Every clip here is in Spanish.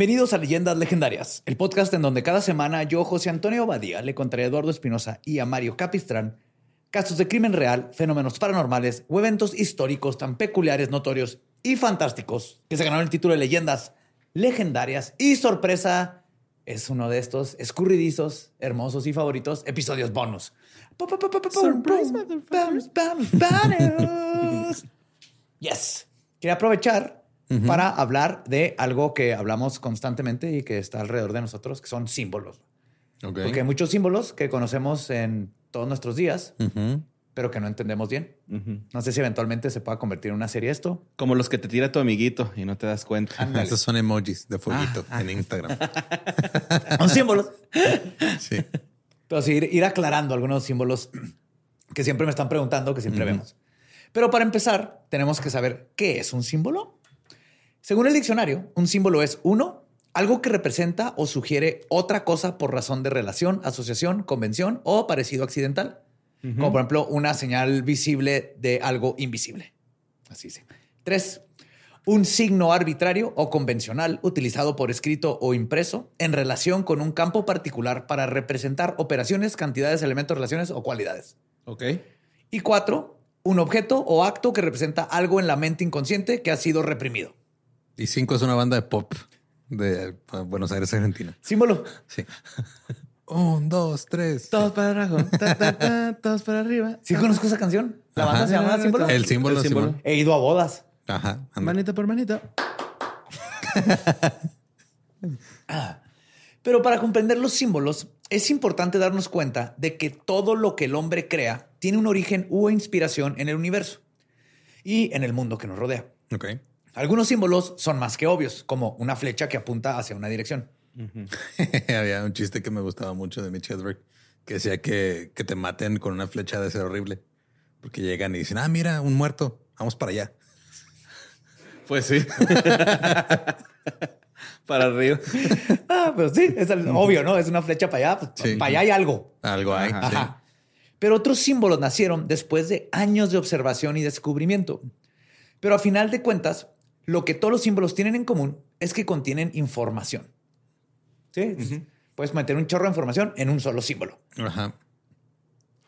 Bienvenidos a Leyendas Legendarias, el podcast en donde cada semana yo, José Antonio Badía, le contaré a Eduardo Espinosa y a Mario Capistrán casos de crimen real, fenómenos paranormales o eventos históricos tan peculiares, notorios y fantásticos que se ganaron el título de Leyendas Legendarias. Y sorpresa, es uno de estos escurridizos, hermosos y favoritos episodios bonus. Yes. Quería aprovechar para hablar de algo que hablamos constantemente y que está alrededor de nosotros, que son símbolos. Porque hay muchos símbolos que conocemos en todos nuestros días, pero que no entendemos bien. No sé si eventualmente se pueda convertir en una serie esto. Como los que te tira tu amiguito y no te das cuenta. Ándale. Esos son emojis de fueguito Ah, en Instagram. Son símbolos. Sí. Pero sí, ir, ir aclarando algunos símbolos que siempre me están preguntando, que siempre vemos. Pero para empezar, tenemos que saber qué es un símbolo. Según el diccionario, un símbolo es uno, algo que representa o sugiere otra cosa por razón de relación, asociación, convención o parecido accidental. Como por ejemplo, una señal visible de algo invisible. Así sí. Tres, un signo arbitrario o convencional utilizado por escrito o impreso en relación con un campo particular para representar operaciones, cantidades, elementos, relaciones o cualidades. Ok. Y cuatro, un objeto o acto que representa algo en la mente inconsciente que ha sido reprimido. Y cinco es una banda de pop de eh, Buenos Aires, Argentina. Símbolo. Sí. Un, dos, tres. Todos para abajo, ta, ta, ta, todos para arriba. ¿Sí conozco esa canción? La banda Ajá. se llama Símbolo. El símbolo, El símbolo. Simón. He ido a bodas. Ajá. anda. Manita por manita. Pero para comprender los símbolos, es importante darnos cuenta de que todo lo que el hombre crea tiene un origen u inspiración en el universo y en el mundo que nos rodea. Ok. Algunos símbolos son más que obvios, como una flecha que apunta hacia una dirección. Había un chiste que me gustaba mucho de Mitch Hedberg que decía que, que te maten con una flecha de ser horrible. Porque llegan y dicen, ah, mira, un muerto, vamos para allá. Pues sí. para arriba. Ah, pero sí, es el- obvio, ¿no? Es una flecha para allá. pues, Sí. Para allá hay algo. Algo hay. Ajá. sí. Ajá. Pero otros símbolos nacieron después de años de observación y descubrimiento. Pero a final de cuentas, lo que todos los símbolos tienen en común es que contienen información. ¿Sí? Puedes meter un chorro de información en un solo símbolo. Ajá.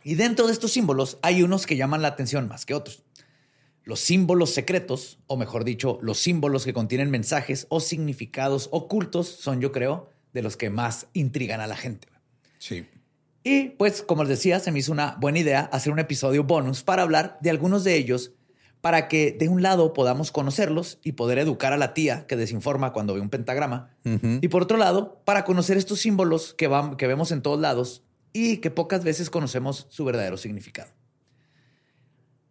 Y dentro de estos símbolos hay unos que llaman la atención más que otros. Los símbolos secretos, o mejor dicho, los símbolos que contienen mensajes o significados ocultos, son, yo creo, de los que más intrigan a la gente. Sí. Y pues, como les decía, se me hizo una buena idea hacer un episodio bonus para hablar de algunos de ellos, para que de un lado podamos conocerlos y poder educar a la tía que desinforma cuando ve un pentagrama. Y por otro lado, para conocer estos símbolos que, van, que vemos en todos lados y que pocas veces conocemos su verdadero significado.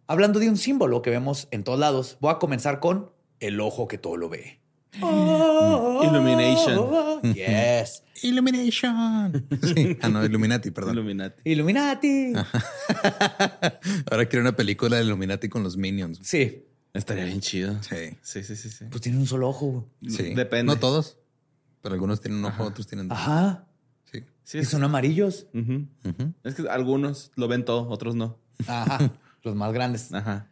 Hablando de un símbolo que vemos en todos lados, voy a comenzar con el ojo que todo lo ve. Illumination. Yes. Illumination. Sí. Ah, no, Illuminati, perdón. Illuminati. Illuminati. Ahora quiero una película de Illuminati con los Minions. Sí. Estaría bien chido. Sí. Sí, sí, sí, sí. Pues tienen un solo ojo. Sí. Depende. No todos, pero algunos tienen un ojo, otros tienen dos. Ajá. Sí. Sí, Y son amarillos. Ujú. Es que algunos lo ven todo, otros no. Ajá. Los más grandes. Ajá.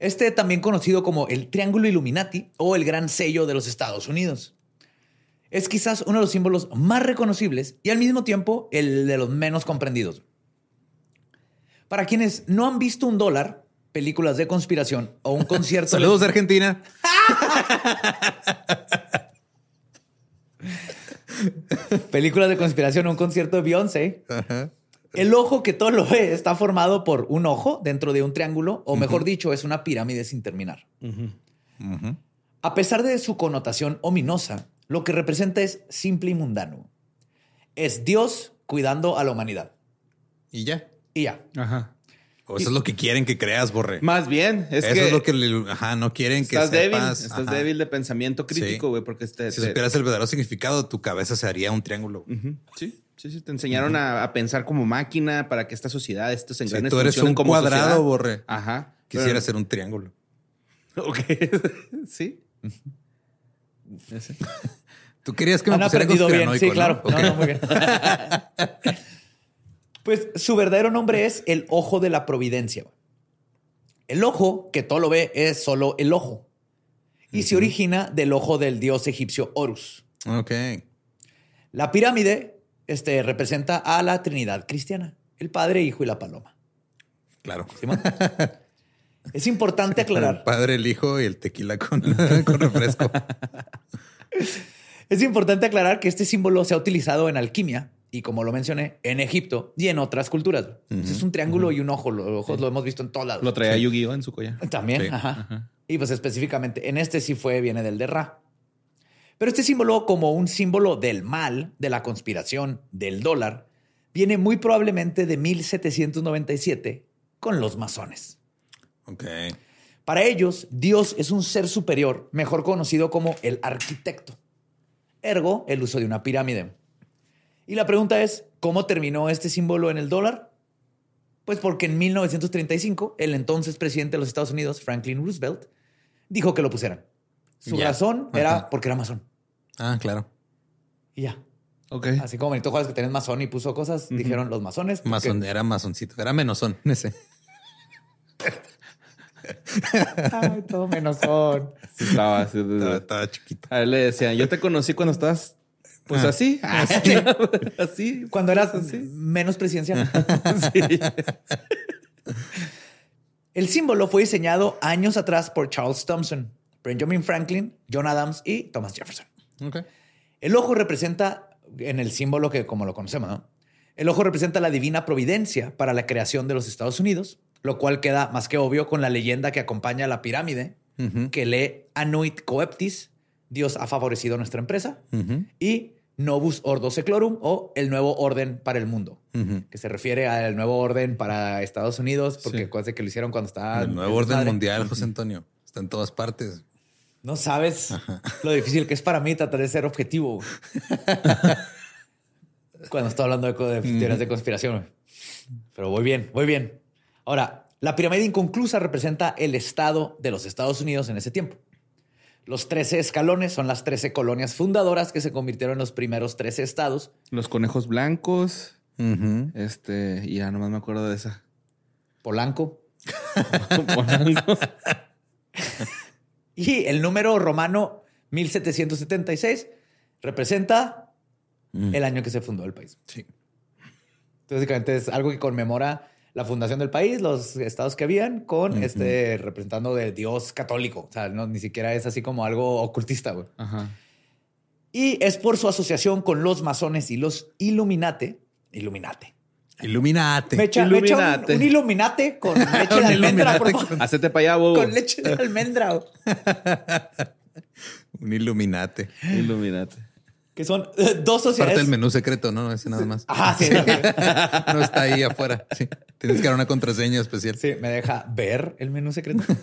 Este también conocido como el Triángulo Illuminati o el Gran Sello de los Estados Unidos. Es quizás uno de los símbolos más reconocibles y al mismo tiempo el de los menos comprendidos. Para quienes no han visto un dólar, películas de conspiración o un concierto... Saludos de Argentina. películas de conspiración o un concierto de Beyoncé, Ajá. El ojo que todo lo ve está formado por un ojo dentro de un triángulo, o mejor dicho, es una pirámide sin terminar. A pesar de su connotación ominosa, lo que representa es simple y mundano. Es Dios cuidando a la humanidad. Y ya. Y ya. Ajá. O eso es lo que quieren que creas, Borre. Más bien, es eso que, es lo que le- ajá, no quieren que estás débil. sepas. Estás Ajá. débil de pensamiento crítico, Sí. güey, porque este, Si te- supieras el verdadero significado, tu cabeza se haría un triángulo. Sí, sí, sí. Te enseñaron a, a pensar como máquina para que esta sociedad, estos engranes tú eres un como cuadrado, sociedad. Borre, Ajá. quisiera Pero- ser un triángulo. Ok. sí. Tú querías que me Han pusiera bien. Sí, claro. ¿no? No, no, muy bien. Pues su verdadero nombre es el ojo de la providencia. El ojo, que todo lo ve, es solo el ojo. Y se origina del ojo del dios egipcio Horus. Ok. La pirámide este, representa a la Trinidad cristiana, el Padre, Hijo y la Paloma. Claro. ¿Simón? es importante El aclarar. padre, el hijo y el tequila con, con refresco. Es importante aclarar que este símbolo se ha utilizado en alquimia y, como lo mencioné, en Egipto y en otras culturas. Es un triángulo y un ojo. Los ojos lo hemos visto en todos lados. Lo traía Yu-Gi-Oh en su collar. También. Sí. ajá. Y pues específicamente en este sí fue, viene del de Ra. Pero este símbolo, como un símbolo del mal, de la conspiración, del dólar, viene muy probablemente de 1797 con los masones. Ok. Para ellos, Dios es un ser superior, mejor conocido como el arquitecto. Ergo, el uso de una pirámide. Y la pregunta es, ¿cómo terminó este símbolo en el dólar? Pues porque en 1935, el entonces presidente de los Estados Unidos, Franklin Roosevelt, dijo que lo pusieran. Su razón era porque era masón. Ah, claro. Y ya. Ok. Así como Benito Juárez que tenés masón y puso cosas, dijeron los masones. porque- Masón, era masoncito. Era menosón. Ese. Ay, todo menos son. Sí, estaba. Estaba, estaba chiquito. A él le decían, yo te conocí cuando estabas, pues Ah. así. Así. así. Cuando eras Así. menos presidencial. Sí. El símbolo fue diseñado años atrás por Charles Thompson, Benjamin Franklin, John Adams y Thomas Jefferson. El ojo representa, en el símbolo que como lo conocemos, ¿no? El ojo representa la divina providencia para la creación de los Estados Unidos, lo cual queda más que obvio con la leyenda que acompaña la pirámide, que lee Anuit Coeptis, Dios ha favorecido nuestra empresa, y Novus Ordo Seclorum o el nuevo orden para el mundo, que se refiere al nuevo orden para Estados Unidos, porque Sí. acuérdense que lo hicieron cuando estaba... El nuevo orden mundial, José Antonio. Está en todas partes. No sabes lo difícil que es para mí tratar de ser objetivo. Cuando estoy hablando de, de teorías de conspiración. Pero voy bien, voy bien. Ahora, la pirámide inconclusa representa el estado de los Estados Unidos en ese tiempo. Los 13 escalones son las 13 colonias fundadoras que se convirtieron en los primeros 13 estados. Los conejos blancos. Ujú. Este, y ya nomás me acuerdo de esa. Polanco. Polanco. Y el número romano 1776 representa Mm. el año que se fundó el país. Sí. Entonces, básicamente es algo que conmemora la fundación del país, los estados que habían, con este representando de Dios católico. O sea, no, ni siquiera es así como algo ocultista, güey. Ajá. Y es por su asociación con los masones y los Illuminate, Illuminate, Illuminate. Me echa, me echa un, Illuminate. un iluminate con leche de almendra, por favor. Hacete para allá, bobo. Con leche de almendra. Un Illuminate. Illuminate. Que son eh, dos Parte sociedades. del menú secreto, ¿no? Ese nada más. Sí, no, No está ahí afuera. Sí. Tienes que dar una contraseña especial. sí, me deja ver el menú secreto.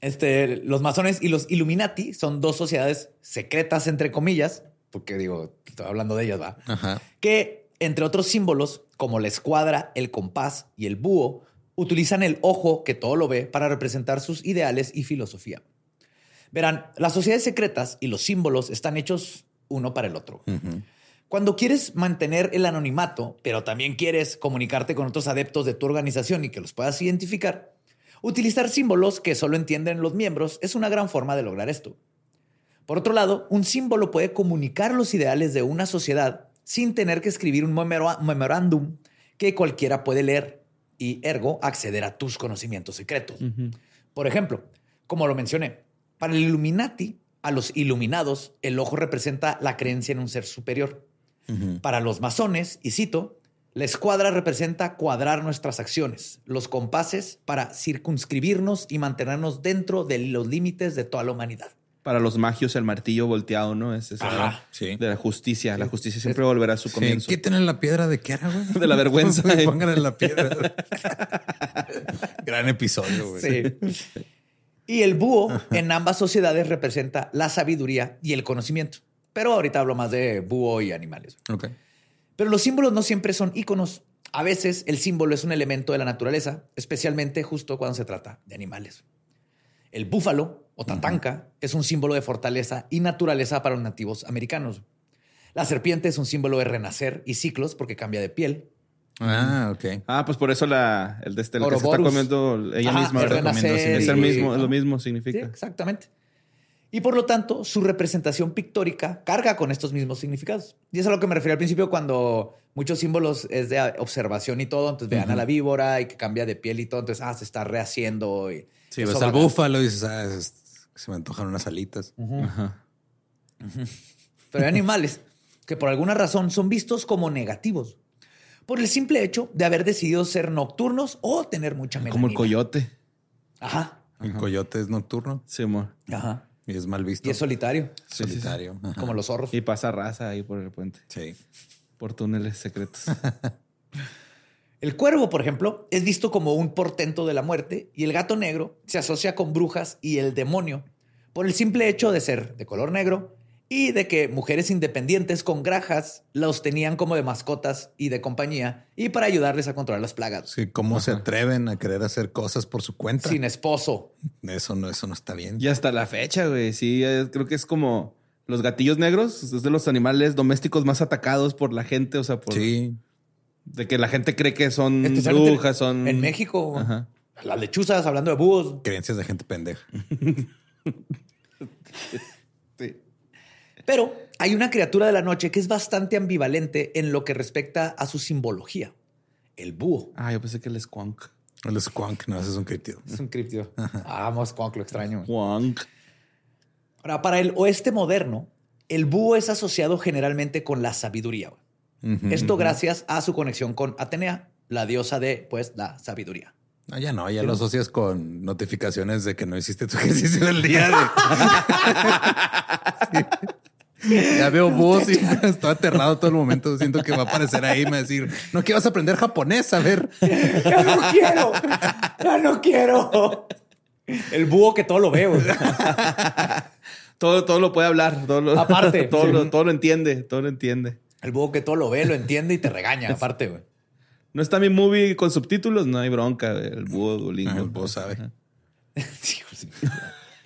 Este, los masones y los Illuminati son dos sociedades secretas, entre comillas, porque digo, estoy hablando de ellas, va. Ajá. que, entre otros símbolos, como la escuadra, el compás y el búho, utilizan el ojo que todo lo ve para representar sus ideales y filosofía. Verán, las sociedades secretas y los símbolos están hechos uno para el otro. Cuando quieres mantener el anonimato, pero también quieres comunicarte con otros adeptos de tu organización y que los puedas identificar, utilizar símbolos que solo entienden los miembros es una gran forma de lograr esto. Por otro lado, un símbolo puede comunicar los ideales de una sociedad sin tener que escribir un memorándum que cualquiera puede leer y, ergo, acceder a tus conocimientos secretos. Por ejemplo, como lo mencioné, para el Illuminati, a los iluminados, el ojo representa la creencia en un ser superior. Para los masones, y cito, la escuadra representa cuadrar nuestras acciones, los compases para circunscribirnos y mantenernos dentro de los límites de toda la humanidad. Para los magios, el martillo volteado, ¿no? Es eso. Ajá. De la justicia. La justicia siempre volverá a su Sí, comienzo. quítenle la piedra de qué era, güey. De la vergüenza. Pónganle la piedra. Gran episodio, güey. Sí. Y el búho en ambas sociedades representa la sabiduría y el conocimiento. Pero ahorita hablo más de búho y animales. Pero los símbolos no siempre son íconos. A veces el símbolo es un elemento de la naturaleza, especialmente justo cuando se trata de animales. El búfalo o tatanca es un símbolo de fortaleza y naturaleza para los nativos americanos. La serpiente es un símbolo de renacer y ciclos porque cambia de piel. Ah, ok. Ah, pues por eso la, el de este, el que se está comiendo ella Ajá, misma. renacer Es el mismo, es lo mismo Sí, significa. exactamente. Y por lo tanto, su representación pictórica carga con estos mismos significados. Y es a lo que me refería al principio cuando muchos símbolos es de observación y todo. Entonces vean a la víbora y que cambia de piel y todo. Entonces, ah, se está rehaciendo. Y Sí, ves al búfalo y dices, ah, es- se me antojan unas alitas. Ajá. Pero hay animales que por alguna razón son vistos como negativos por el simple hecho de haber decidido ser nocturnos o tener mucha melanina. Como el coyote. Ajá, El coyote es nocturno Sí, amor. ajá. y es mal visto. Y es solitario, Sí, sí, sí. solitario. Como los zorros. Y pasa raza ahí por el puente. Sí. Por túneles secretos. El cuervo, por ejemplo, es visto como un portento de la muerte y el gato negro se asocia con brujas y el demonio por el simple hecho de ser de color negro y de que mujeres independientes con grajas los tenían como de mascotas y de compañía y para ayudarles a controlar las plagas. Sí, ¿cómo se atreven a querer hacer cosas por su cuenta? Sin esposo. Eso no, eso no está bien. y hasta la fecha, güey. Sí, eh, creo que es como los gatillos negros. Es de los animales domésticos más atacados por la gente. O sea, por Sí. de que la gente cree que son brujas, son. En México, Ajá. las lechuzas, hablando de búhos. Creencias de gente pendeja. Pero hay una criatura de la noche que es bastante ambivalente en lo que respecta a su simbología. El búho. Ah, yo pensé que el squonk. El squonk, no, ese es un críptido. Es un criptido. Ah, Vamos, Squonk, lo extraño. Squonk. Ahora, para el oeste moderno, el búho es asociado generalmente con la sabiduría. Esto gracias a su conexión con Atenea, la diosa de, pues, la sabiduría. No, ya no, ya lo asocias con notificaciones de que no hiciste tu ejercicio del día. de- Sí. Ya veo voz y estoy aterrado todo el momento. Siento que va a aparecer ahí y me va a decir, no, a aprender japonés, a ver. ¡Ya no quiero! ¡Ya no quiero! El búho que todo lo ve, güey. Todo, todo lo puede hablar. Todo lo, Aparte, todo, sí. lo, todo lo entiende. Todo lo entiende. El búho que todo lo ve, lo entiende y te regaña, aparte, güey. No está mi movie con subtítulos, no hay bronca. güey. El búho Duolingo. Ah, el búho sabe. Ajá. Sí, sí.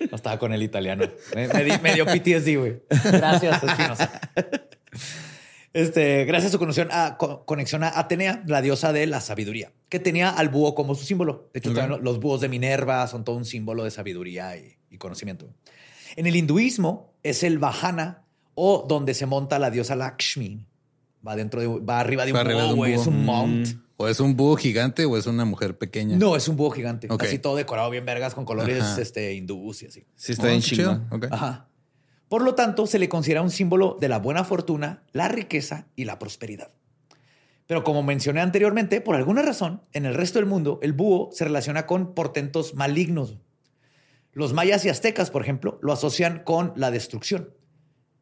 No estaba con el italiano. Me, me di- me dio PTSD, güey. Gracias, Espinosa. Este, gracias a su conexión a, co- conexión a Atenea, la diosa de la sabiduría, que tenía al búho como su símbolo. De hecho, también los búhos de Minerva son todo un símbolo de sabiduría y, y conocimiento. En el hinduismo es el Vahana o donde se monta la diosa Lakshmi. Va dentro de, va arriba de un de búho, un. Es un mount. O es un búho gigante o es una mujer pequeña. No, es un búho gigante. Ok. Así todo decorado bien vergas con colores Ajá. este, hindús y así. Sí, está Oh, bien qué chido. Ajá. Por lo tanto, se le considera un símbolo de la buena fortuna, la riqueza y la prosperidad. Pero como mencioné anteriormente, por alguna razón, en el resto del mundo, el búho se relaciona con portentos malignos. Los mayas y aztecas, por ejemplo, lo asocian con la destrucción.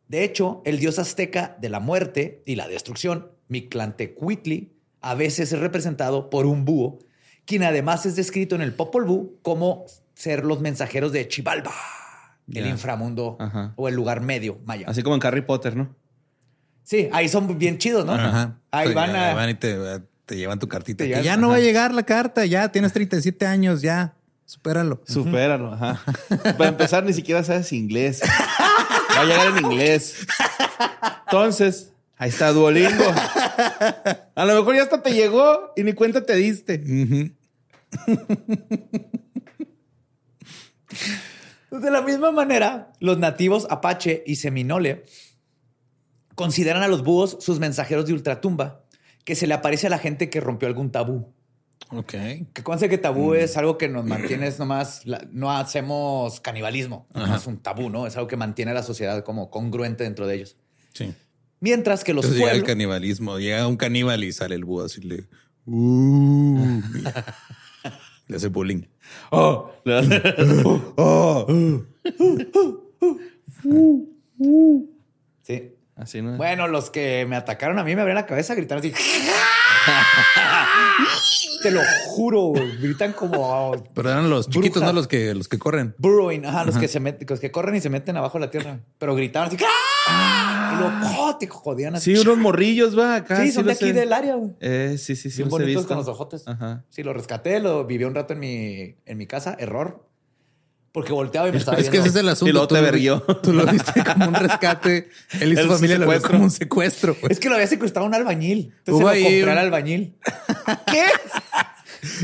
De hecho, el dios azteca de la muerte y la destrucción, Mictlantecuhtli, a veces es representado por un búho, quien además es descrito en el Popol Vuh como ser los mensajeros de Chivalba, el inframundo Ajá. o el lugar medio maya. Así como en Harry Potter, ¿no? Sí, ahí son bien chidos, ¿no? Ajá. Ahí Sí, van a... y te, te llevan tu cartita. Llevan- ya no va a llegar la carta, ya tienes 37 años, ya. Supéralo. Supéralo, ajá. Para empezar, ni siquiera sabes inglés. Va a llegar en inglés. Entonces, ahí está Duolingo. A lo mejor ya hasta te llegó y ni cuenta te diste. De la misma manera, los nativos Apache y Seminole consideran a los búhos sus mensajeros de ultratumba, que se le aparece a la gente que rompió algún tabú. Ok. Que conste que tabú es algo que nos mantiene, es nomás, la- no hacemos canibalismo, no es un tabú, ¿no? Es algo que mantiene a la sociedad como congruente dentro de ellos. Sí. Mientras que los Entonces llega el pueblos... canibalismo, llega un caníbal y sale el búho así le. Uh, le hace bullying. Oh, sí. Así, ¿no? Bueno, los que me atacaron a mí me abrían la cabeza gritando así. Te lo juro, güey. gritan como Pero eran los chiquitos, no los que los que corren. burrowing, ajá, los que se meten, los que corren y se meten abajo de la tierra. Pero gritaban así. ¡Ah! Y luego, ¡oh! te jodían así. Sí, unos morrillos, va acá. Sí, son de aquí del área, güey. Eh, sí, sí, sí. Bien bonitos con los ojotes. Ajá. Sí, lo rescaté, lo viví un rato en mi, en mi casa. Error. Porque volteaba y me estaba Es que ese es el asunto. Y luego Tú te lo- verguió. Tú lo viste como un rescate. Él y su El familia lo vio como un secuestro. güey. Es que lo había secuestrado un albañil. Entonces Hubo se lo un- al albañil. ¿Qué?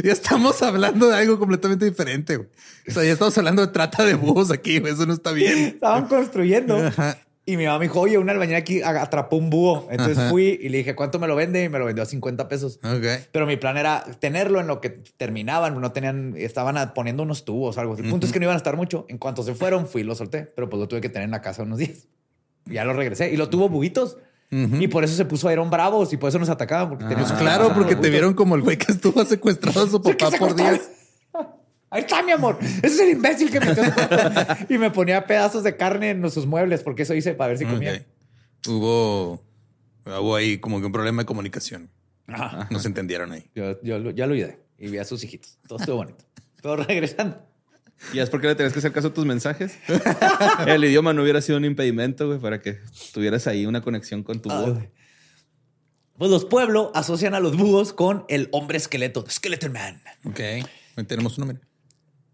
Ya estamos hablando de algo completamente diferente. güey. O sea, ya estamos hablando de trata de búhos aquí. güey. Eso no está bien. Estaban construyendo. Ajá. Y mi mamá me dijo, oye, un albañil aquí atrapó un búho. Entonces Ajá. fui y le dije, ¿cuánto me lo vende? Y me lo vendió a 50 pesos. Ok. Pero mi plan era tenerlo en lo que terminaban. No tenían, estaban a- poniendo unos tubos o algo. El punto es que no iban a estar mucho. En cuanto se fueron, fui y lo solté. Pero pues lo tuve que tener en la casa unos días. Ya lo regresé. Y lo tuvo buguitos. Y por eso se puso Iron Bravos y por eso nos atacaban. Porque Pues que claro, porque te vieron como el güey que estuvo secuestrado a su papá por días. Ahí está, mi amor. Ese es el imbécil que metió. Y me ponía pedazos de carne en sus muebles porque eso hice para ver si comía. Ok. Hubo, hubo ahí como que un problema de comunicación. Ajá. No se entendieron ahí. Yo, ya lo ayudé y vi a sus hijitos. Todo estuvo bonito. Todo regresando. ¿Y es porque le tenías que hacer caso a tus mensajes? El idioma no hubiera sido un impedimento, güey, para que tuvieras ahí una conexión con tu voz. Ay. Pues los pueblos asocian a los búhos con el hombre esqueleto, the Skeleton Man. Ok. Ahí tenemos un nombre.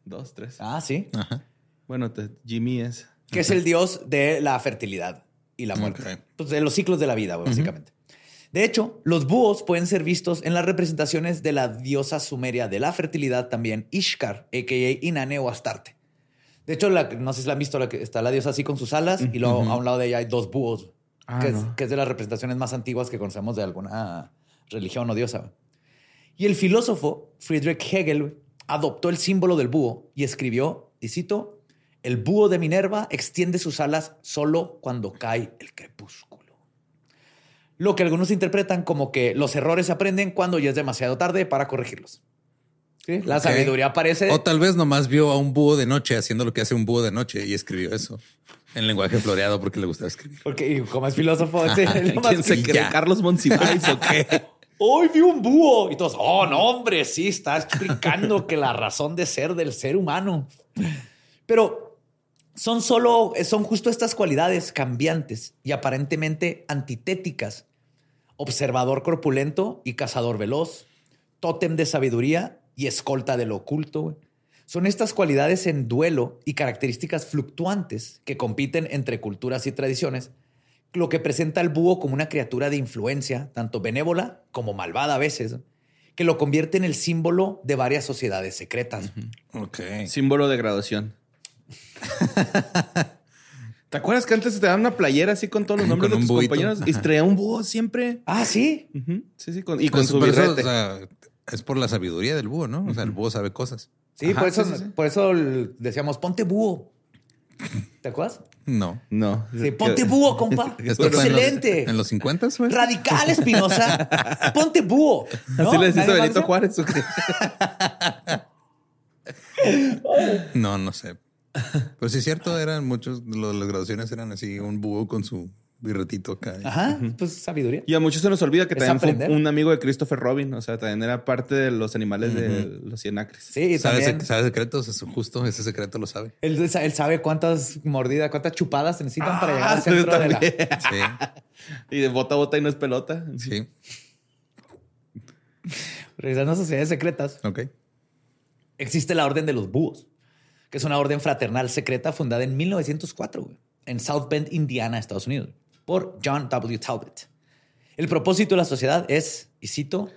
Dos, tres. Ah, sí. Ajá. Bueno, te- Jimmy es. Que es el dios de la fertilidad y la muerte. Pues de los ciclos de la vida, básicamente. De hecho, los búhos pueden ser vistos en las representaciones de la diosa sumeria de la fertilidad también, Ishkar, a.k.a. Inanne o Astarte. De hecho, la- no sé si la han visto, la que está la diosa así con sus alas y luego a un lado de ella hay dos búhos, Ah, que, es, no. que es de las representaciones más antiguas que conocemos de alguna religión o diosa. Y el filósofo Friedrich Hegel adoptó el símbolo del búho y escribió, y cito, el búho de Minerva extiende sus alas solo cuando cae el crepúsculo. Lo que algunos interpretan como que los errores se aprenden cuando ya es demasiado tarde para corregirlos. ¿Sí? La sabiduría aparece. O tal vez nomás vio a un búho de noche haciendo lo que hace un búho de noche y escribió eso en lenguaje floreado porque le gustaba escribir. Porque y como es filósofo, sí, nomás ¿Quién se cree? ya. ¿Carlos Monsiváis o qué? Hoy vi un búho. Y todos, oh, no, hombre, sí, está explicando que la razón de ser del ser humano. Pero son solo, son justo estas cualidades cambiantes y aparentemente antitéticas. Observador corpulento y cazador veloz, tótem de sabiduría y escolta de lo oculto. Son estas cualidades en duelo y características fluctuantes que compiten entre culturas y tradiciones, lo que presenta al búho como una criatura de influencia, tanto benévola como malvada a veces, que lo convierte en el símbolo de varias sociedades secretas. Ok. Símbolo de graduación. ¿Te acuerdas que antes te daban una playera así con todos los nombres Con de tus buito. compañeros? Y Ajá. traía un búho siempre. Ah, sí. Sí, sí, con- y con Pues, su pero eso, birrete. o sea, es por la sabiduría del búho, ¿no? O sea, el búho sabe cosas. Sí, Ajá, por, eso, sí, sí, sí. por eso decíamos, ponte búho. ¿Te acuerdas? No. No. Sí, ponte búho, compa. Esto fue en los- Excelente. En los 50 fue. Radical, Espinosa. Ponte búho. ¿No? Así le decís a ¿Nadie Benito? Juárez. ¿o qué? No, no sé. Pero sí es cierto, eran muchos, las graduaciones eran así, un búho con su birretito acá. Ajá, pues sabiduría. Y a muchos se nos olvida que Es también fue un amigo de Christopher Robin. O sea, también era parte de los animales de los cien acres. Sí, y ¿Sabe, también. sec- sabe secretos? Eso justo ese secreto lo sabe. Él, él sabe cuántas mordidas, cuántas chupadas se necesitan para llegar al Ah, centro de la... Sí, Y de bota a bota y no es pelota. sí. Revisando sociedades secretas, Ok. existe la Orden de los Búhos, que es una orden fraternal secreta fundada en 1904 güey, en South Bend, Indiana, Estados Unidos, por John W. Talbot. El propósito de la sociedad es, y cito,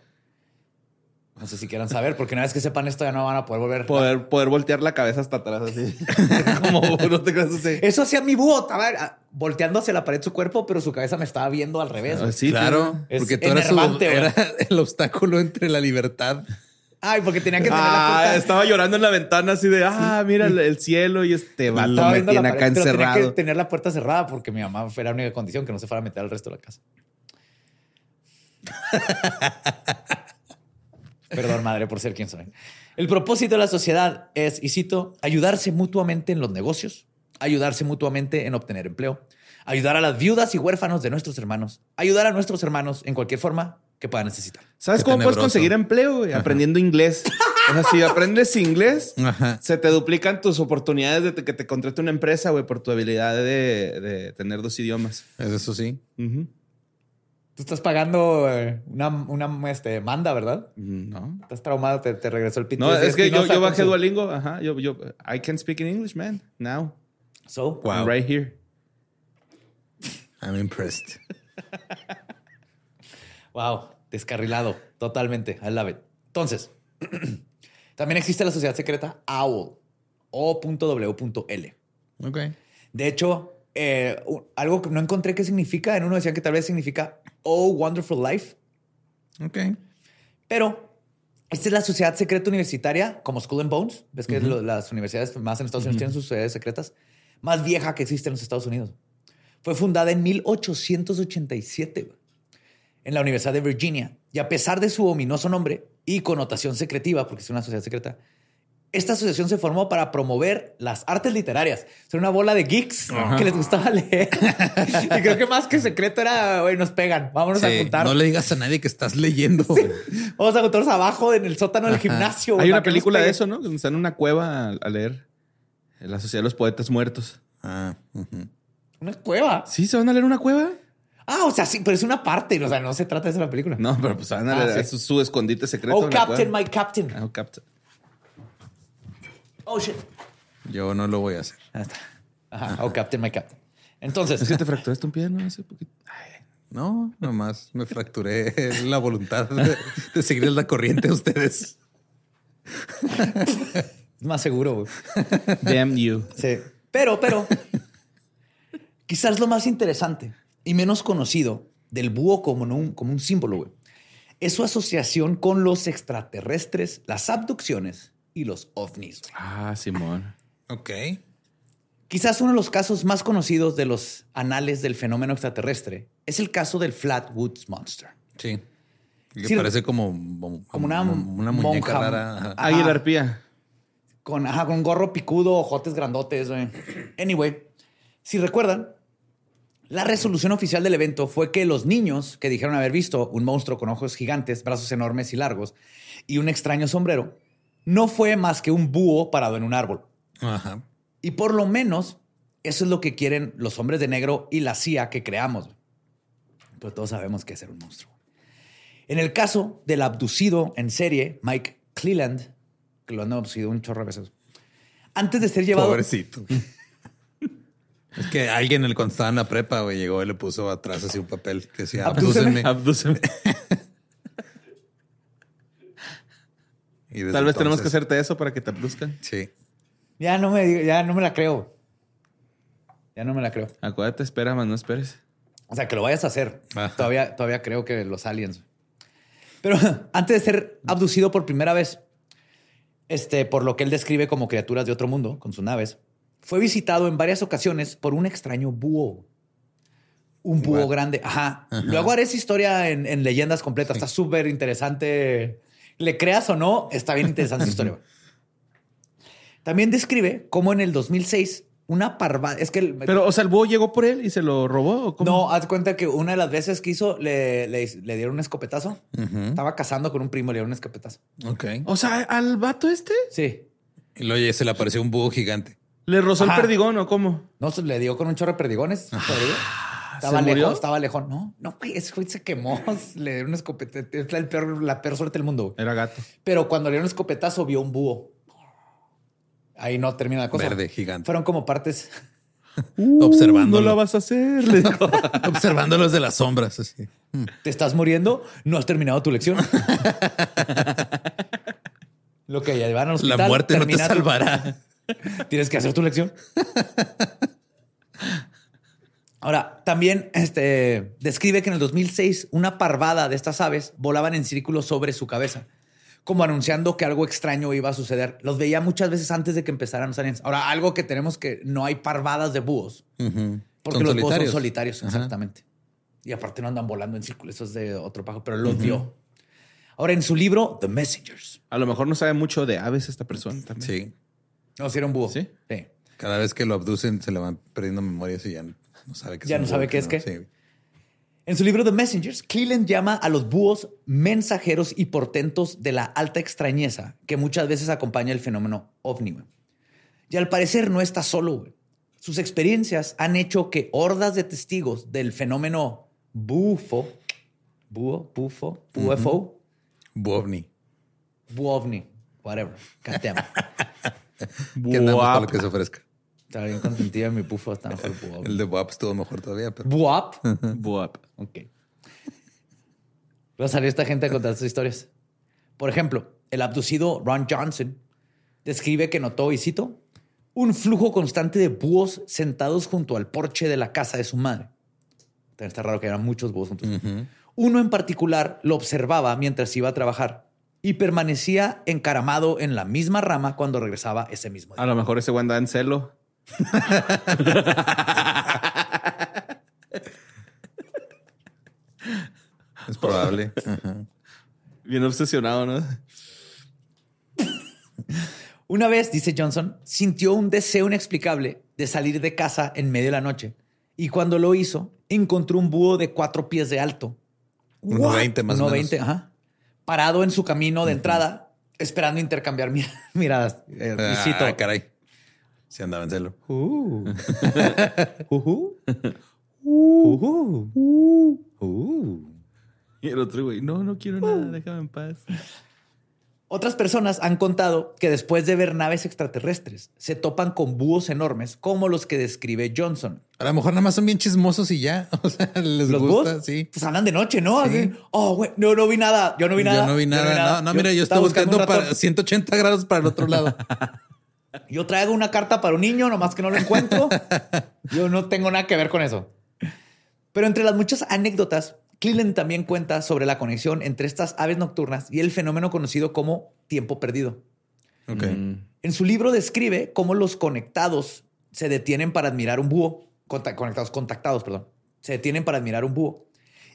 no sé si quieran saber, porque una vez que sepan esto ya no van a poder volver. Poder, poder voltear la cabeza hasta atrás así. Como no te creas así. Eso hacía mi búho, estaba ah, volteando hacia la pared su cuerpo, pero su cabeza me estaba viendo al revés. Sí, claro, Es porque tú eras su- era el obstáculo entre la libertad. Ay, porque tenía que tener la Ah, puerta. estaba llorando en la ventana así de, ah, mira el, el cielo y este vato Estaba me la tiene pared, acá pero tenía encerrado. que tener la puerta cerrada porque mi mamá fue la única condición que no se fuera a meter al resto de la casa. Perdón, madre, por ser quien soy. El propósito de la sociedad es, y cito, ayudarse mutuamente en los negocios, ayudarse mutuamente en obtener empleo, ayudar a las viudas y huérfanos de nuestros hermanos, ayudar a nuestros hermanos en cualquier forma que puedan necesitar. ¿Sabes Qué cómo puedes conseguir empleo? güey? Aprendiendo inglés. O sea, si aprendes inglés, Ajá. se te duplican tus oportunidades de que te contrate una empresa, güey, por tu habilidad de, de tener dos idiomas. Eso sí. Ujú. Tú estás pagando eh, una, una este, manda, ¿verdad? No. Estás traumado, te, te regresó el pito. No, es que yo, yo bajé su- Duolingo. Ajá. Yo, yo, I can speak in English, man. Now. So, Wow. I'm right here. I'm impressed. Wow, descarrilado, totalmente. I love it. Entonces, también existe la sociedad secreta OWL, O.W.L. Ok. De hecho, eh, algo que no encontré qué significa, en uno decían que tal vez significa Oh Wonderful Life, Ok. pero esta es la sociedad secreta universitaria, como Skull and Bones, ves que las universidades más en Estados Unidos tienen sus sociedades secretas, más vieja que existe en los Estados Unidos. Fue fundada en 1887 güey, en la Universidad de Virginia. Y a pesar de su ominoso nombre y connotación secretiva, porque es una sociedad secreta, esta asociación se formó para promover las artes literarias. Son una bola de geeks que les gustaba leer. y creo que más que secreto era, güey, nos pegan. Vámonos a juntar. no le digas a nadie que estás leyendo. Vamos a juntarnos abajo en el sótano del gimnasio. Hay una que película de eso, ¿no? Donde están en una cueva a, leer La Sociedad de los Poetas Muertos. Ah. Una cueva. ¿Sí? ¿Se van a leer una cueva? Ah, o sea, sí, pero es una parte. O sea, no se trata de esa la película. No, pero pues van a Ah, sí. Es su escondite secreto. Oh, Captain, my Captain. Ah, oh, Captain. Oh, shit. Yo no lo voy a hacer. Ahí está. Ajá. Oh, Captain, my Captain. Entonces, Es que te fracturaste un pie, ¿no? Hace poquito. Ay, No, nomás me fracturé la voluntad de, de seguir la corriente a ustedes. es más seguro. Damn you. Sí. Pero, pero, quizás lo más interesante y menos conocido del búho como un, como un símbolo, güey, es su asociación con los extraterrestres, las abducciones y los ovnis. güey. Ah, Simón. Ok. Quizás uno de los casos más conocidos de los anales del fenómeno extraterrestre es el caso del Flatwoods Monster. Sí. Que Sí, parece como, como una una muñeca monja. rara. Águila arpía. Con, ajá, con gorro picudo, ojotes grandotes. güey. Anyway, si recuerdan, la resolución oficial del evento fue que los niños que dijeron haber visto un monstruo con ojos gigantes, brazos enormes y largos y un extraño sombrero, no fue más que un búho parado en un árbol. Ajá. Y por lo menos eso es lo que quieren los hombres de negro y la CIA que creamos. Pero todos sabemos que es ser un monstruo. En el caso del abducido en serie, Mike Cleland, que lo han abducido un chorro de veces, antes de ser llevado... Pobrecito. Es que alguien el cuando estaba en la prepa, güey, llegó y le puso atrás así un papel que decía Abdúceme. abdúcenme. Abdúceme. Y Tal vez tenemos que hacerte eso para que te abduzcan. Sí. Ya no me, ya no me la creo. Ya no me la creo. Acuérdate, espera, más no esperes. O sea, que lo vayas a hacer. Ajá. Todavía, todavía creo que los aliens. Pero antes de ser abducido por primera vez, este, por lo que él describe como criaturas de otro mundo con sus naves, fue visitado en varias ocasiones por un extraño búho. Un búho What? grande. Ajá. Luego haré esa historia en, en leyendas completas. Está súper interesante. Le creas o no, está bien interesante esa historia. También describe cómo en el 2006 una parvada. Es que. el- Pero, o sea, el búho llegó por él y se lo robó. ¿o cómo? no, haz cuenta que una de las veces que hizo le, le- le dieron un escopetazo. Estaba casando con un primo, le dieron un escopetazo. Ok. O sea, al vato este Sí. Y luego se le apareció un búho gigante. Le rozó Ajá. el perdigón o cómo. No, se le dio con un chorro de perdigones. podrido. Estaba ¿se murió? lejos, estaba lejos. No, no, güey, ese güey se quemó. Le dieron un escopetazo. Es la, el peor- la peor suerte del mundo. güey. Era gato. Pero cuando le dieron un escopetazo, vio un búho. Ahí no termina la cosa. Verde, gigante. Fueron como partes. Uh, No la vas a hacer. Observándolos de las sombras. Así. Te estás muriendo, no has terminado tu lección. Lo que ya llevaron hospital. La muerte no te salvará. Tienes que hacer tu lección. Ahora, también este, describe que en el 2006 una parvada de estas aves volaban en círculos sobre su cabeza, como anunciando que algo extraño iba a suceder. Los veía muchas veces antes de que empezaran los aliens. Ahora, algo que tenemos que no hay parvadas de búhos, porque los búhos son solitarios. Ajá. exactamente. Y aparte no andan volando en círculos, eso es de otro pajo, pero los vio. Ahora, en su libro, The Messengers. A lo mejor no sabe mucho de aves esta persona también. Sí. No, si era un búho. ¿Sí? Sí. Cada vez que lo abducen se le van perdiendo memorias y ya no sabe qué Ya un no búho, sabe qué es no. qué. Sí. En su libro The Messengers, Cleland llama a los búhos mensajeros y portentos de la alta extrañeza que muchas veces acompaña el fenómeno ovni. güey. Y al parecer no está solo. güey. Sus experiencias han hecho que hordas de testigos del fenómeno bufo, búho, bufo, UFO, Buovni. buovni, whatever, God damn. Que andamos para lo Buap. que se ofrezca. Está bien contentiva mi bufo, está mejor el buovni. El de Buap estuvo mejor todavía, pero Buap. Buap. Ok. Va a salir esta gente a contar sus historias. Por ejemplo, el abducido Ron Johnson describe que notó, y cito, un flujo constante de búhos sentados junto al porche de la casa de su madre. También Está raro que eran muchos búhos juntos. Uno en particular lo observaba mientras iba a trabajar y permanecía encaramado en la misma rama cuando regresaba ese mismo día. A lo mejor ese güey en celo. es probable. Ajá. Bien obsesionado, ¿no? Una vez, dice Johnson, sintió un deseo inexplicable de salir de casa en medio de la noche. Y cuando lo hizo, encontró un búho de cuatro pies de alto. Uno veinte más o Uno menos. veinte, ajá. Parado en su camino de entrada, esperando intercambiar mi- miradas. Eh, Ah, caray. Se andaba en celo. "Uh, ujú, uh". Y el otro güey, no, no quiero nada, déjame en paz. Otras personas han contado que después de ver naves extraterrestres, se topan con búhos enormes como los que describe Johnson. A lo mejor nada más son bien chismosos y ya. O sea, les ¿Los gusta, búhos? sí. Pues andan de noche, ¿no? Sí. Así, oh, güey, no, no vi nada. Yo no vi nada. Yo no vi nada. No, no, mira, yo estoy estaba buscando buscando para 180 grados para el otro lado. Yo traigo una carta para un niño, nomás que no lo encuentro. Yo no tengo nada que ver con eso. Pero entre las muchas anécdotas, Cleland también cuenta sobre la conexión entre estas aves nocturnas y el fenómeno conocido como tiempo perdido. Ok. En su libro describe cómo los conectados se detienen para admirar un búho. Conectados, contactados, perdón. Se detienen para admirar un búho.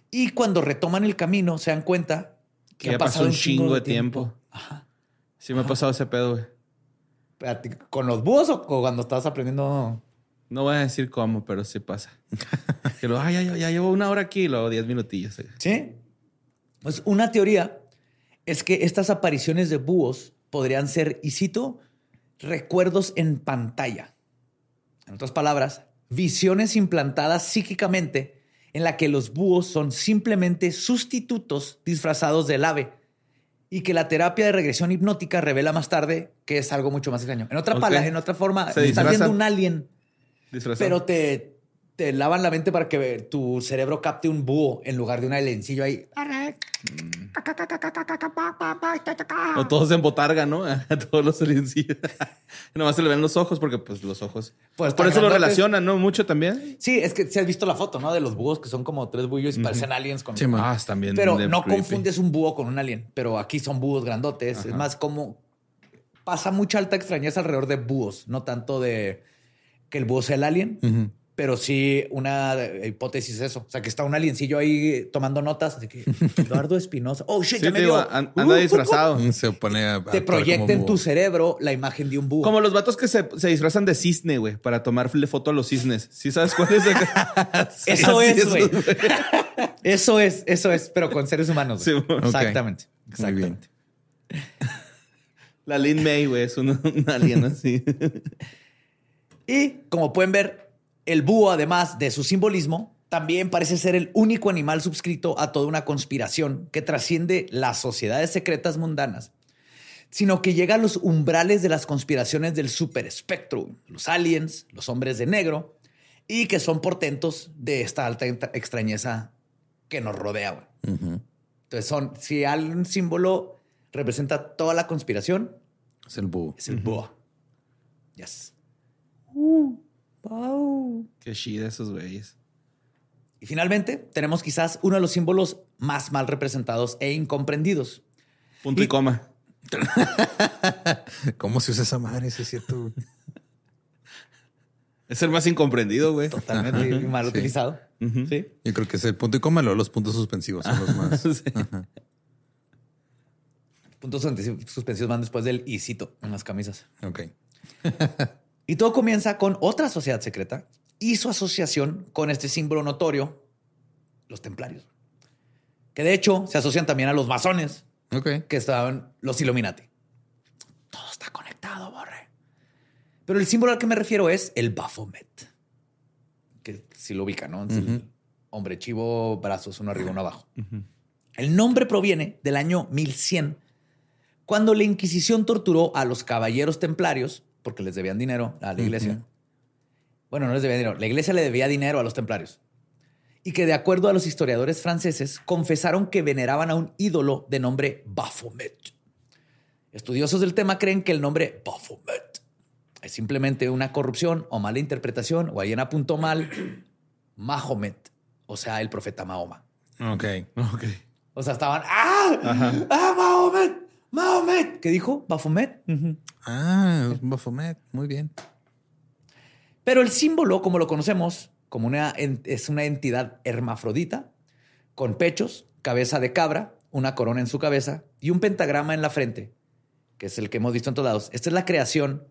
Y cuando retoman el camino, se dan cuenta que, Que ha pasado un chingo de tiempo. Ajá. Sí me ha pasado ese pedo, güey. ¿Con los búhos o o cuando estás aprendiendo? No voy a decir cómo, pero sí pasa. que lo, ay, ya, llevo una hora aquí y luego diez minutillos. Sí. Pues una teoría es que estas apariciones de búhos podrían ser, y cito, recuerdos en pantalla. En otras palabras, visiones implantadas psíquicamente en la que los búhos son simplemente sustitutos disfrazados del ave y que la terapia de regresión hipnótica revela más tarde que es algo mucho más extraño. En otra, Ok. pala- en otra forma, Se estás viendo un alien, Disfrazado. pero te, te lavan la mente para que tu cerebro capte un búho en lugar de un aliencillo ahí. O todos en botarga, ¿no? A todos los silencios. Nomás se le ven los ojos porque, pues, los ojos. Pues, Por eso lo relacionan, ¿no? Mucho también. Sí, es que si has visto la foto, ¿no? De los búhos que son como tres búhos y parecen aliens con... Sí. Ah, bien. pero no creepy. confundes un búho con un alien, pero aquí son búhos grandotes. Es más como pasa mucha alta extrañeza alrededor de búhos, no tanto de que el búho sea el alien, pero sí una hipótesis es eso. O sea, que está un aliencillo ahí tomando notas. Así que Eduardo Espinosa. Oh, shit, Sí, ya me digo, dio. an- Uh, anda uh, uh, disfrazado. Se pone a. Te proyecta en tu cerebro la imagen de un búho. Como los vatos que se, se disfrazan de cisne, güey, para tomarle foto a los cisnes. ¿Sí sabes cuál es? Eso Así es, güey. Eso es, eso es, pero con seres humanos. Sí, bueno. Exactamente. Ok. Muy bien. Exactamente. La Lin May, güey, es un, un alien así. Y como pueden ver, el búho, además de su simbolismo, también parece ser el único animal subscrito a toda una conspiración que trasciende las sociedades secretas mundanas, sino que llega a los umbrales de las conspiraciones del superespectro, los aliens, los hombres de negro, y que son portentos de esta alta extrañeza que nos rodea. güey. Ujú. Entonces, son, si algún símbolo representa toda la conspiración, Es el búho. es el búho. Yes. Qué chida esos güeyes. Y finalmente, tenemos quizás uno de los símbolos más mal representados e incomprendidos. Punto y, Y- coma. ¿Cómo se usa esa madre? Sí, es cierto. Es el más incomprendido, güey. Totalmente Ajá, mal sí. utilizado. Sí. Yo creo que es el punto y coma, luego los puntos suspensivos son los más. Sí. Ajá. Puntos suspensivos van después del isito en las camisas. Ok. Y todo comienza con otra sociedad secreta y su asociación con este símbolo notorio, los templarios. Que de hecho se asocian también a los masones, que estaban los Illuminati. Todo está conectado, Borre. Pero el símbolo al que me refiero es el Baphomet. Que si lo ubica, ¿no? Hombre chivo, brazos uno arriba, uno abajo. El nombre proviene del año 1100, cuando la Inquisición torturó a los caballeros templarios, porque les debían dinero a la iglesia. Bueno, no les debía dinero. La iglesia le debía dinero a los templarios. Y que de acuerdo a los historiadores franceses, confesaron que veneraban a un ídolo de nombre Baphomet. Estudiosos del tema creen que el nombre Baphomet es simplemente una corrupción o mala interpretación, o alguien apuntó mal Mahomet, o sea, el profeta Mahoma. Ok. Ok. O sea, estaban ¡Ah! ¡Ah, Mahomet! ¡Mahomet! ¿Qué dijo? ¿Baphomet? Ujú. Ah, Baphomet. Muy bien. Pero el símbolo, como lo conocemos, como una, es una entidad hermafrodita, con pechos, cabeza de cabra, una corona en su cabeza y un pentagrama en la frente, que es el que hemos visto en todos lados. Esta es la creación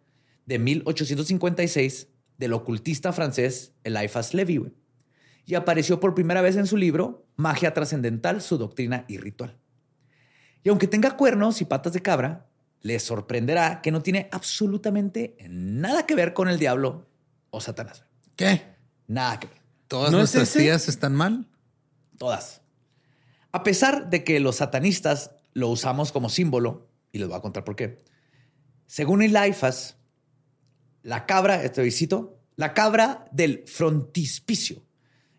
de 1856 del ocultista francés Eliphas Levi. güey. Y apareció por primera vez en su libro Magia Trascendental, su doctrina y ritual. Y aunque tenga cuernos y patas de cabra, les sorprenderá que no tiene absolutamente nada que ver con el diablo o Satanás. ¿Qué? Nada que ver. ¿Todas ¿No es nuestras tías están mal? Todas. A pesar de que los satanistas lo usamos como símbolo, y les voy a contar por qué. Según Eliphas, la cabra, estoy cito, la cabra del frontispicio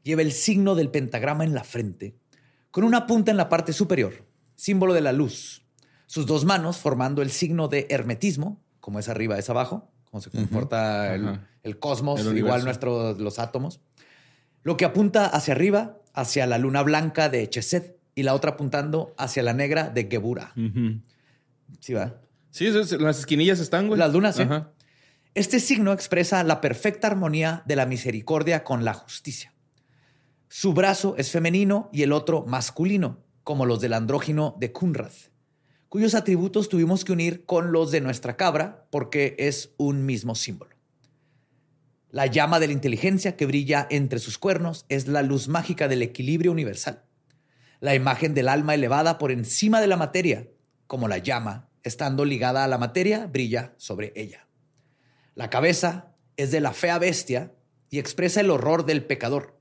lleva el signo del pentagrama en la frente, con una punta en la parte superior, símbolo de la luz. Sus dos manos formando el signo de hermetismo, como es arriba, es abajo, como se comporta el, cosmos, El igual nuestros los átomos. Lo que apunta hacia arriba, hacia la luna blanca de Chesed, y la otra apuntando hacia la negra de Gebura. ¿Sí va? Sí, es- las esquinillas están, güey. Las lunas, sí. Este signo expresa la perfecta armonía de la misericordia con la justicia. Su brazo es femenino y el otro masculino, como los del andrógino de Kunrad, cuyos atributos tuvimos que unir con los de nuestra cabra porque es un mismo símbolo. La llama de la inteligencia que brilla entre sus cuernos es la luz mágica del equilibrio universal. La imagen del alma elevada por encima de la materia, como la llama, estando ligada a la materia, brilla sobre ella. La cabeza es de la fea bestia y expresa el horror del pecador,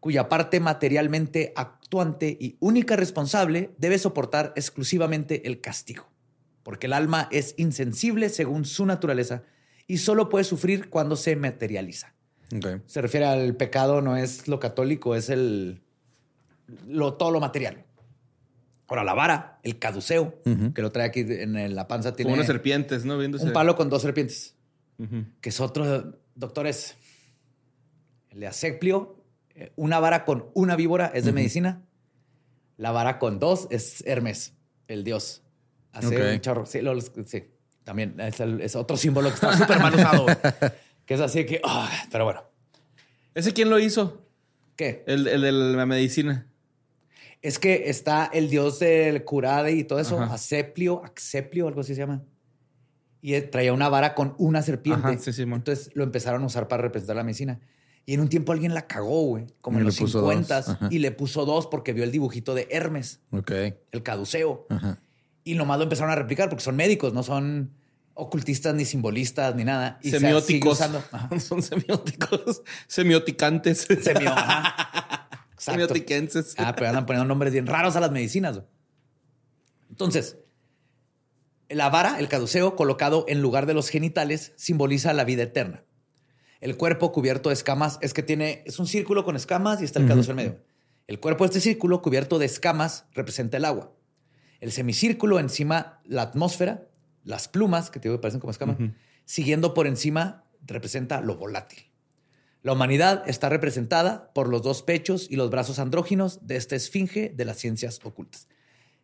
cuya parte materialmente actuante y única responsable debe soportar exclusivamente el castigo, porque el alma es insensible según su naturaleza y solo puede sufrir cuando se materializa. Se refiere al pecado, no es lo católico, es el lo, todo lo material. Ahora, la vara, el caduceo, que lo trae aquí en la panza, tiene Como unas serpientes, ¿no? Viéndose. un palo con dos serpientes que es otro, doctores. El de una vara con una víbora es de medicina. La vara con dos es Hermes, el dios. Hace Ok. un chorro. Sí, lo- sí, también es, el- es otro símbolo que está súper mal usado. Que es así que, ah, pero bueno, ¿Ese quién lo hizo? ¿qué? El, el de la medicina. Es que está el dios del curade y todo eso, Ajá. Aceplio, Axeplio, algo así se llama. Y traía una vara con una serpiente. Ajá, sí, Simón. Entonces lo empezaron a usar para representar la medicina. Y en un tiempo alguien la cagó, güey, como Y en los puso 50 dos, ajá. y le puso dos porque vio el dibujito de Hermes, Ok. el caduceo. Ajá. Y nomás lo empezaron a replicar porque son médicos, no son ocultistas ni simbolistas ni nada. Y Semióticos. Son semióticos. Semioticantes. Semio. Semiotiquenses. Ah, pero andan poniendo nombres bien raros a las medicinas. güey. Entonces, la vara, el caduceo, colocado en lugar de los genitales, simboliza la vida eterna. El cuerpo cubierto de escamas es que tiene, es un círculo con escamas y está el caduceo en medio. El cuerpo de este círculo cubierto de escamas representa el agua. El semicírculo encima, la atmósfera, las plumas, que te digo que parecen como escamas, siguiendo por encima, representa lo volátil. La humanidad está representada por los dos pechos y los brazos andróginos de esta esfinge de las ciencias ocultas.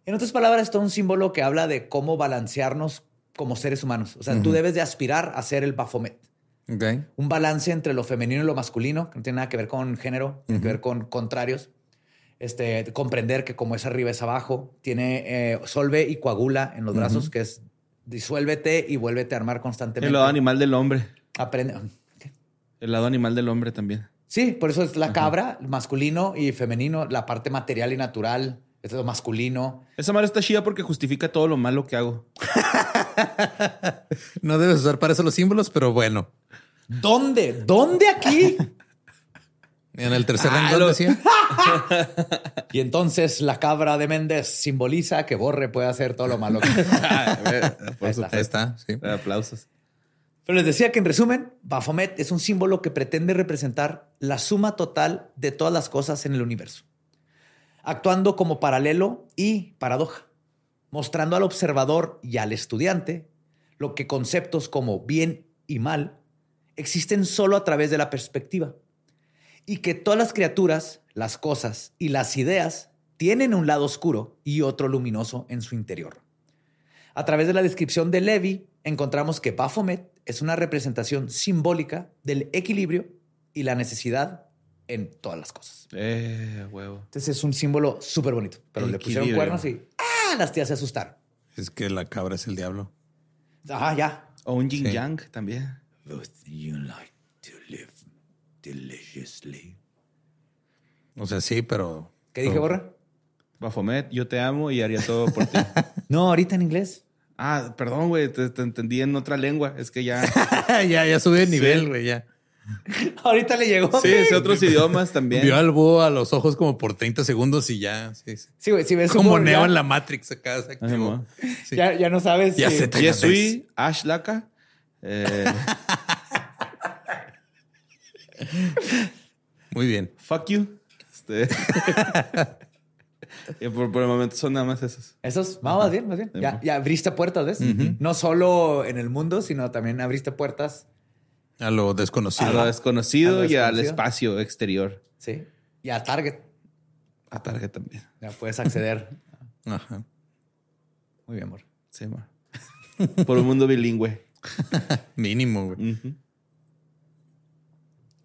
En otras palabras, esto es un símbolo que habla de cómo balancearnos como seres humanos. O sea, tú debes de aspirar a ser el Baphomet. Un balance entre lo femenino y lo masculino, que no tiene nada que ver con género, tiene que ver con contrarios. Este, comprender que como es arriba es abajo, tiene eh, solve y coagula en los brazos, que es disuélvete y vuélvete a armar constantemente. El lado animal del hombre. Aprende. ¿Qué? El lado animal del hombre también. Sí, por eso es la cabra, masculino y femenino, la parte material y natural, es lo masculino. Esa madre está chida porque justifica todo lo malo que hago. No debes usar para eso los símbolos, pero bueno. ¿Dónde? ¿Dónde aquí? En el tercer Ah, renglón lo- decía. y entonces la cabra de Méndez simboliza que Borre puede hacer todo lo malo. que- Por Ahí está. supuesto. Ahí está, sí. Aplausos. Pero les decía que en resumen, Baphomet es un símbolo que pretende representar la suma total de todas las cosas en el universo, actuando como paralelo y paradoja, mostrando al observador y al estudiante lo que conceptos como bien y mal existen solo a través de la perspectiva y que todas las criaturas, las cosas y las ideas tienen un lado oscuro y otro luminoso en su interior. A través de la descripción de Levi, encontramos que Baphomet es una representación simbólica del equilibrio y la necesidad en todas las cosas. Eh, huevo. Entonces es un símbolo súper bonito, pero le pusieron cuernos y ¡ah! las tías se asustaron. Es que la cabra es el diablo. Ajá, ya. O un yin Sí. yang también. Would you like to live deliciously? O sea, sí, pero. ¿Qué dije, Borra? Bafomet, yo te amo y haría todo por ti. No, ahorita en inglés. ah, perdón, güey, te, te entendí en otra lengua. Es que ya. ya, ya sube de nivel, Sí. güey, ya. ahorita le llegó. Sí, es otros idiomas también. Vio al búho a los ojos como por 30 segundos y ya. Sí, sí. Sí, güey, si ves Como Neo ya, en la Matrix acá. se Ajá, activó. mo. Sí. ya, ya no sabes. Ya si- sé, te- Yo soy Ash Laka. Eh, Muy bien. fuck you. Este. Y por, por el momento son nada más esos. Esos, no, más bien, más bien. Ya, ya abriste puertas, ¿ves? No solo en el mundo, sino también abriste puertas, A lo desconocido. A lo desconocido A lo y al desconocido. espacio exterior. ¿sí? Y a Target. A Target también. Ya puedes acceder. Ajá. Muy bien, amor. Sí, ma. Por un mundo bilingüe. Mínimo, güey.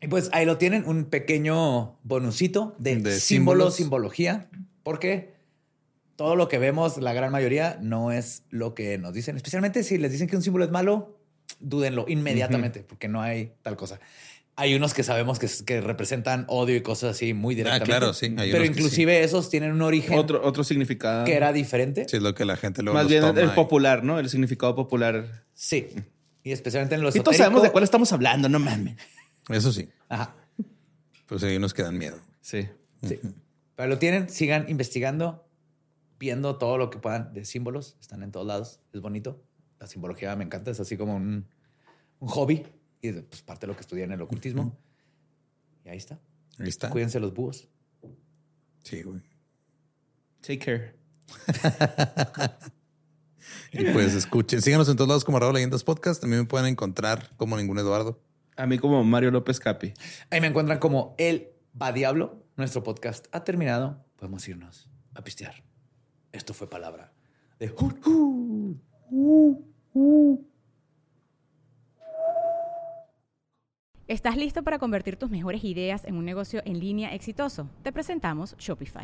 Y pues ahí lo tienen, un pequeño bonusito de, De símbolo, símbolos. simbología, porque todo lo que vemos, la gran mayoría, no es lo que nos dicen. Especialmente si les dicen que un símbolo es malo, dúdenlo inmediatamente, porque no hay tal cosa. Hay unos que sabemos que, que representan odio y cosas así muy directamente. claro, sí, hay Pero inclusive esos tienen un origen Otro, otro significado. que era diferente. Sí, es lo que la gente luego Más bien toma el y- popular, ¿no? El significado popular. Sí. Y especialmente en los Y todos sabemos de cuál estamos hablando, no mames. Eso sí. Ajá. Pues hay unos que dan miedo. Sí. Sí. Pero lo tienen, sigan investigando, viendo todo lo que puedan de símbolos. Están en todos lados. Es bonito. La simbología me encanta. Es así como un, un hobby. Y pues parte de lo que estudié en el ocultismo. Y ahí está. Ahí está. Cuídense los búhos. Sí, güey. Take care. Y pues escuchen, síganos en todos lados como Raúl Leyendas Podcast. También me pueden encontrar como ningún Eduardo. A mí como Mario López Capi. Ahí me encuentran como El Va Diablo. Nuestro podcast ha terminado. Podemos irnos a pistear. Esto fue palabra de... ¿Estás listo para convertir tus mejores ideas en un negocio en línea exitoso? Te presentamos Shopify.